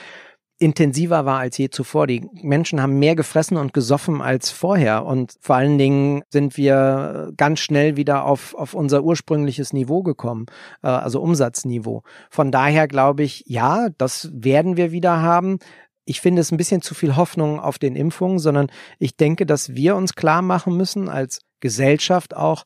intensiver war als je zuvor. Die Menschen haben mehr gefressen und gesoffen als vorher. Und vor allen Dingen sind wir ganz schnell wieder auf, auf unser ursprüngliches Niveau gekommen, äh, also Umsatzniveau. Von daher glaube ich, ja, das werden wir wieder haben. Ich finde es ein bisschen zu viel Hoffnung auf den Impfungen, sondern ich denke, dass wir uns klar machen müssen als Gesellschaft auch,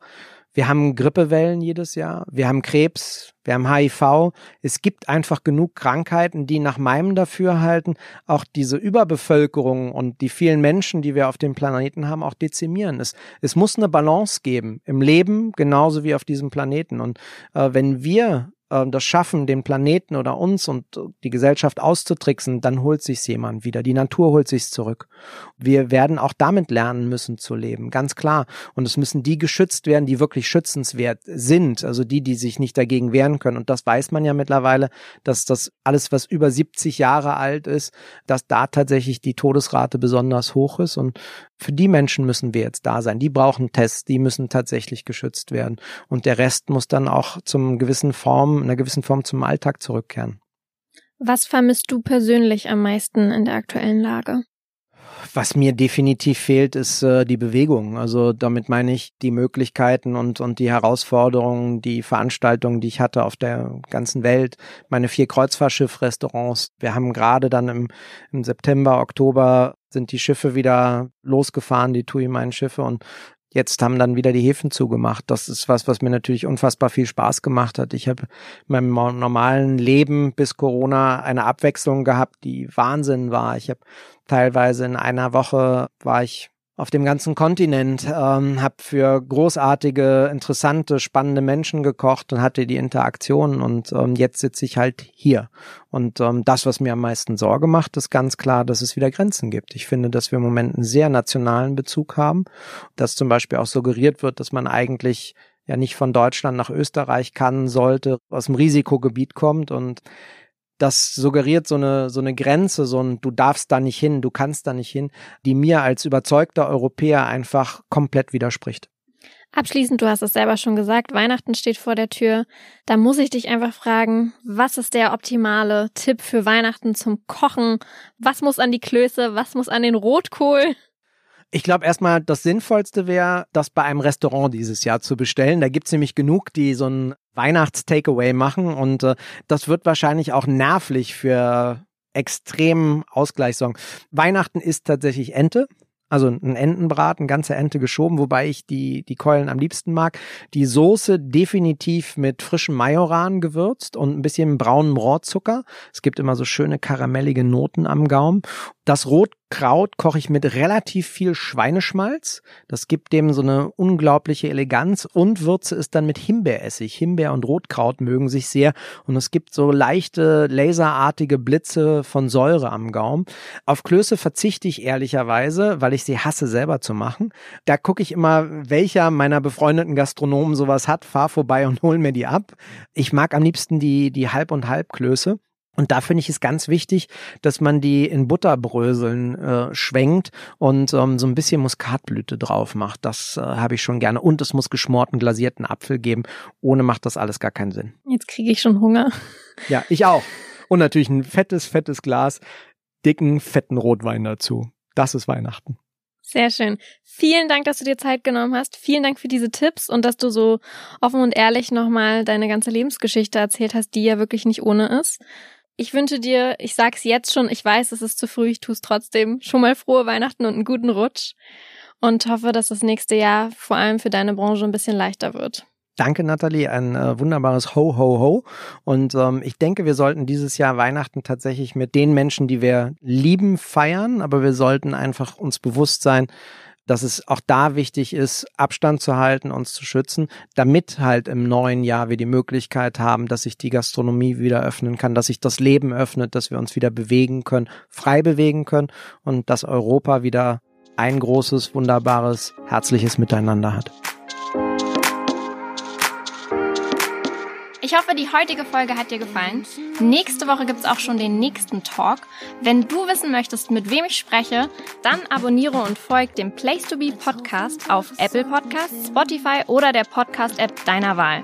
wir haben Grippewellen jedes Jahr, wir haben Krebs, wir haben HIV. Es gibt einfach genug Krankheiten, die nach meinem Dafürhalten auch diese Überbevölkerung und die vielen Menschen, die wir auf dem Planeten haben, auch dezimieren. Es, es muss eine Balance geben im Leben genauso wie auf diesem Planeten. Und äh, wenn wir äh, das schaffen, den Planeten oder uns und die Gesellschaft auszutricksen, dann holt sich's jemand wieder. Die Natur holt sich's zurück. Wir werden auch damit lernen müssen zu leben, ganz klar. Und es müssen die geschützt werden, die wirklich schützenswert sind, also die, die sich nicht dagegen wehren können. Und das weiß man ja mittlerweile, dass das alles, was über 70 Jahre alt ist, dass da tatsächlich die Todesrate besonders hoch ist. Und für die Menschen müssen wir jetzt da sein. Die brauchen Tests, die müssen tatsächlich geschützt werden. Und der Rest muss dann auch zum gewissen Form, einer gewissen Form zum Alltag zurückkehren. Was vermisst du persönlich am meisten in der aktuellen Lage? Was mir definitiv fehlt, ist äh, die Bewegung. Also damit meine ich die Möglichkeiten und, und die Herausforderungen, die Veranstaltungen, die ich hatte auf der ganzen Welt. Meine vier Kreuzfahrtschiff-Restaurants. Wir haben gerade dann im, im September, Oktober sind die Schiffe wieder losgefahren, die TUI meinen Schiffe und Jetzt haben dann wieder die Häfen zugemacht. Das ist was, was mir natürlich unfassbar viel Spaß gemacht hat. Ich habe in meinem normalen Leben bis Corona eine Abwechslung gehabt, die Wahnsinn war. Ich habe teilweise in einer Woche war ich auf dem ganzen Kontinent, ähm, habe für großartige, interessante, spannende Menschen gekocht und hatte die Interaktion und ähm, jetzt sitze ich halt hier. Und ähm, das, was mir am meisten Sorge macht, ist ganz klar, dass es wieder Grenzen gibt. Ich finde, dass wir im Moment einen sehr nationalen Bezug haben, dass zum Beispiel auch suggeriert wird, dass man eigentlich ja nicht von Deutschland nach Österreich kann, sollte, aus dem Risikogebiet kommt und das suggeriert so eine, so eine Grenze, so ein, du darfst da nicht hin, du kannst da nicht hin, die mir als überzeugter Europäer einfach komplett widerspricht. Abschließend, du hast es selber schon gesagt, Weihnachten steht vor der Tür. Da muss ich dich einfach fragen, was ist der optimale Tipp für Weihnachten zum Kochen? Was muss an die Klöße? Was muss an den Rotkohl? Ich glaube erstmal, das Sinnvollste wäre, das bei einem Restaurant dieses Jahr zu bestellen. Da gibt's nämlich genug, die so ein Weihnachts-Takeaway machen und äh, das wird wahrscheinlich auch nervlich für extremen Ausgleich sorgen. Weihnachten ist tatsächlich Ente. Also ein Entenbraten, ganze Ente geschoben, wobei ich die, die Keulen am liebsten mag. Die Soße definitiv mit frischem Majoran gewürzt und ein bisschen braunem Rohrzucker. Es gibt immer so schöne karamellige Noten am Gaumen. Das Rotkraut koche ich mit relativ viel Schweineschmalz. Das gibt dem so eine unglaubliche Eleganz und würze es dann mit Himbeeressig. Himbeer und Rotkraut mögen sich sehr und es gibt so leichte laserartige Blitze von Säure am Gaumen. Auf Klöße verzichte ich ehrlicherweise, weil ich sie hasse selber zu machen. Da gucke ich immer, welcher meiner befreundeten Gastronomen sowas hat, fahr vorbei und [laughs] hol mir die ab. Ich mag am liebsten die, die Halb- und Halbklöße. Und da finde ich es ganz wichtig, dass man die in Butterbröseln äh, schwenkt und ähm, so ein bisschen Muskatblüte drauf macht. Das äh, habe ich schon gerne. Und es muss geschmorten, glasierten Apfel geben. Ohne macht das alles gar keinen Sinn. Jetzt kriege ich schon Hunger. Ja, ich auch. Und natürlich ein fettes, fettes Glas, dicken, fetten Rotwein dazu. Das ist Weihnachten. Sehr schön. Vielen Dank, dass du dir Zeit genommen hast. Vielen Dank für diese Tipps und dass du so offen und ehrlich nochmal deine ganze Lebensgeschichte erzählt hast, die ja wirklich nicht ohne ist. Ich wünsche dir, ich sag's jetzt schon, ich weiß, es ist zu früh, ich tue es trotzdem, schon mal frohe Weihnachten und einen guten Rutsch und hoffe, dass das nächste Jahr vor allem für deine Branche ein bisschen leichter wird. Danke, Nathalie. Ein äh, wunderbares Ho, Ho, Ho. Und ähm, ich denke, wir sollten dieses Jahr Weihnachten tatsächlich mit den Menschen, die wir lieben, feiern. Aber wir sollten einfach uns bewusst sein, dass es auch da wichtig ist, Abstand zu halten, uns zu schützen, damit halt im neuen Jahr wir die Möglichkeit haben, dass sich die Gastronomie wieder öffnen kann, dass sich das Leben öffnet, dass wir uns wieder bewegen können, frei bewegen können und dass Europa wieder ein großes, wunderbares, herzliches Miteinander hat. Ich hoffe, die heutige Folge hat dir gefallen. Nächste Woche gibt es auch schon den nächsten Talk. Wenn du wissen möchtest, mit wem ich spreche, dann abonniere und folge dem Place to Be Podcast auf Apple Podcasts, Spotify oder der Podcast-App deiner Wahl.